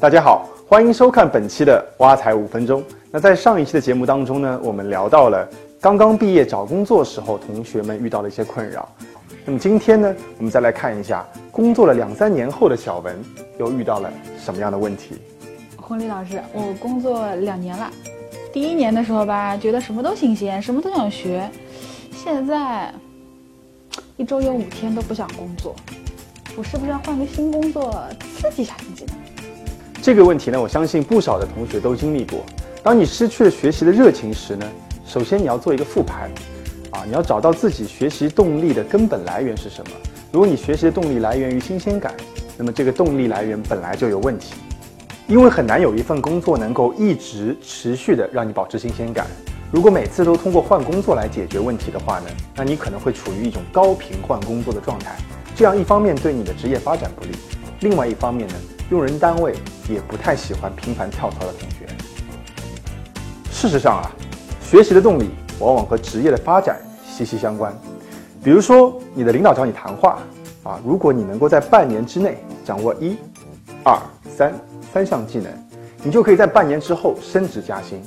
大家好，欢迎收看本期的挖财五分钟。那在上一期的节目当中呢，我们聊到了刚刚毕业找工作时候同学们遇到的一些困扰。那么今天呢，我们再来看一下工作了两三年后的小文又遇到了什么样的问题。婚礼老师，我工作两年了，第一年的时候吧，觉得什么都新鲜，什么都想学，现在一周有五天都不想工作，我是不是要换个新工作刺激一下自己呢？这个问题呢，我相信不少的同学都经历过。当你失去了学习的热情时呢，首先你要做一个复盘，啊，你要找到自己学习动力的根本来源是什么。如果你学习的动力来源于新鲜感，那么这个动力来源本来就有问题，因为很难有一份工作能够一直持续的让你保持新鲜感。如果每次都通过换工作来解决问题的话呢，那你可能会处于一种高频换工作的状态，这样一方面对你的职业发展不利，另外一方面呢。用人单位也不太喜欢频繁跳槽的同学。事实上啊，学习的动力往往和职业的发展息息相关。比如说，你的领导找你谈话啊，如果你能够在半年之内掌握一、二、三三项技能，你就可以在半年之后升职加薪。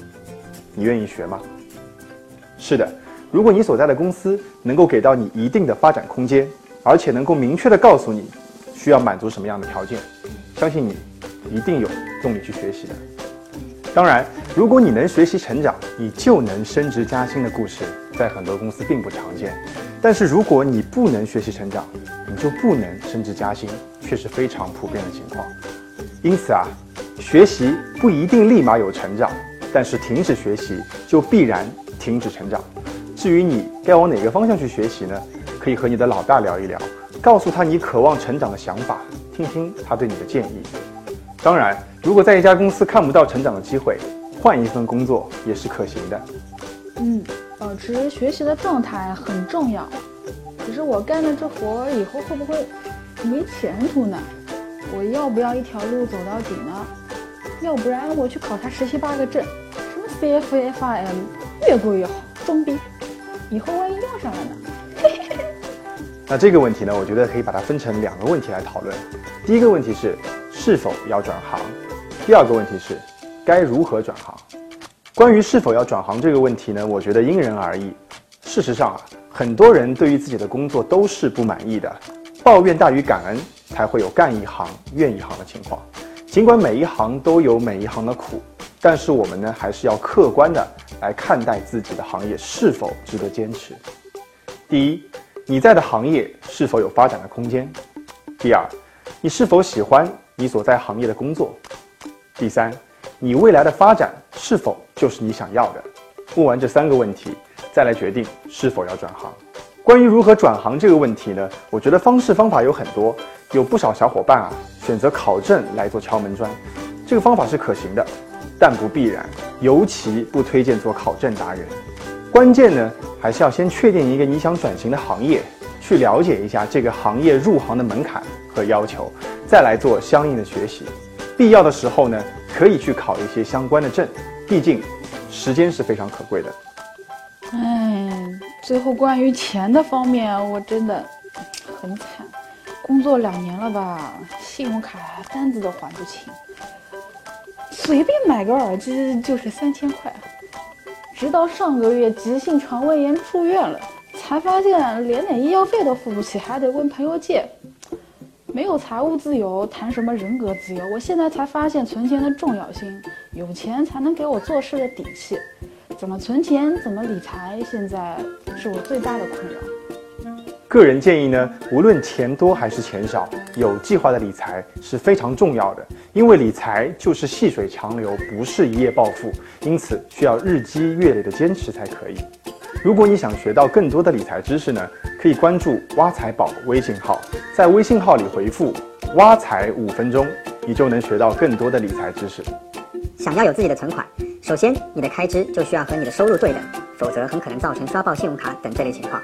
你愿意学吗？是的，如果你所在的公司能够给到你一定的发展空间，而且能够明确的告诉你需要满足什么样的条件。相信你一定有动力去学习的。当然，如果你能学习成长，你就能升职加薪的故事，在很多公司并不常见。但是如果你不能学习成长，你就不能升职加薪，却是非常普遍的情况。因此啊，学习不一定立马有成长，但是停止学习就必然停止成长。至于你该往哪个方向去学习呢？可以和你的老大聊一聊，告诉他你渴望成长的想法。听听他对你的建议。当然，如果在一家公司看不到成长的机会，换一份工作也是可行的。嗯，保持学习的状态很重要。可是我干了这活以后会不会没前途呢？我要不要一条路走到底呢？要不然我去考他十七八个证，什么 CFA、FIM，越贵越好，装逼。以后万一要上了呢？那这个问题呢，我觉得可以把它分成两个问题来讨论。第一个问题是是否要转行，第二个问题是该如何转行。关于是否要转行这个问题呢，我觉得因人而异。事实上啊，很多人对于自己的工作都是不满意的，抱怨大于感恩，才会有干一行怨一行的情况。尽管每一行都有每一行的苦，但是我们呢，还是要客观的来看待自己的行业是否值得坚持。第一。你在的行业是否有发展的空间？第二，你是否喜欢你所在行业的工作？第三，你未来的发展是否就是你想要的？问完这三个问题，再来决定是否要转行。关于如何转行这个问题呢？我觉得方式方法有很多，有不少小伙伴啊选择考证来做敲门砖，这个方法是可行的，但不必然，尤其不推荐做考证达人。关键呢，还是要先确定一个你想转型的行业，去了解一下这个行业入行的门槛和要求，再来做相应的学习。必要的时候呢，可以去考一些相关的证，毕竟时间是非常可贵的。哎，最后关于钱的方面，我真的很惨，工作两年了吧，信用卡单子都还不清，随便买个耳机就是三千块。直到上个月急性肠胃炎住院了，才发现连点医药费都付不起，还得问朋友借。没有财务自由，谈什么人格自由？我现在才发现存钱的重要性，有钱才能给我做事的底气。怎么存钱，怎么理财，现在是我最大的困扰。个人建议呢，无论钱多还是钱少，有计划的理财是非常重要的。因为理财就是细水长流，不是一夜暴富，因此需要日积月累的坚持才可以。如果你想学到更多的理财知识呢，可以关注挖财宝微信号，在微信号里回复“挖财五分钟”，你就能学到更多的理财知识。想要有自己的存款，首先你的开支就需要和你的收入对等，否则很可能造成刷爆信用卡等这类情况。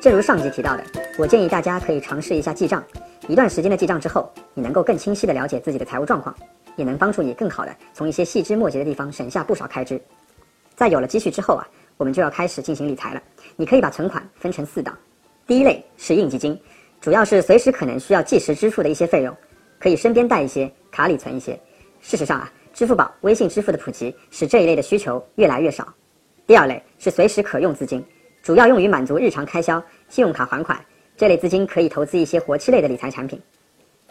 正如上集提到的，我建议大家可以尝试一下记账。一段时间的记账之后，你能够更清晰地了解自己的财务状况，也能帮助你更好地从一些细枝末节的地方省下不少开支。在有了积蓄之后啊，我们就要开始进行理财了。你可以把存款分成四档，第一类是应急金，主要是随时可能需要即时支付的一些费用，可以身边带一些，卡里存一些。事实上啊，支付宝、微信支付的普及使这一类的需求越来越少。第二类是随时可用资金，主要用于满足日常开销、信用卡还款。这类资金可以投资一些活期类的理财产品。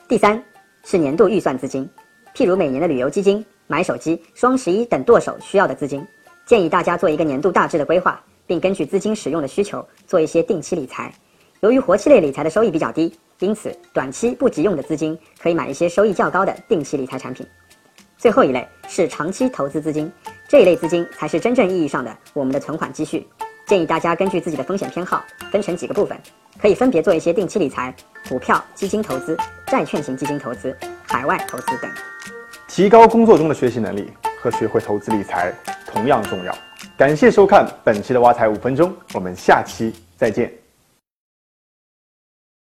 第三是年度预算资金，譬如每年的旅游基金、买手机、双十一等剁手需要的资金，建议大家做一个年度大致的规划，并根据资金使用的需求做一些定期理财。由于活期类理财的收益比较低，因此短期不急用的资金可以买一些收益较高的定期理财产品。最后一类是长期投资资金，这一类资金才是真正意义上的我们的存款积蓄。建议大家根据自己的风险偏好，分成几个部分。可以分别做一些定期理财、股票、基金投资、债券型基金投资、海外投资等。提高工作中的学习能力和学会投资理财同样重要。感谢收看本期的挖财五分钟，我们下期再见。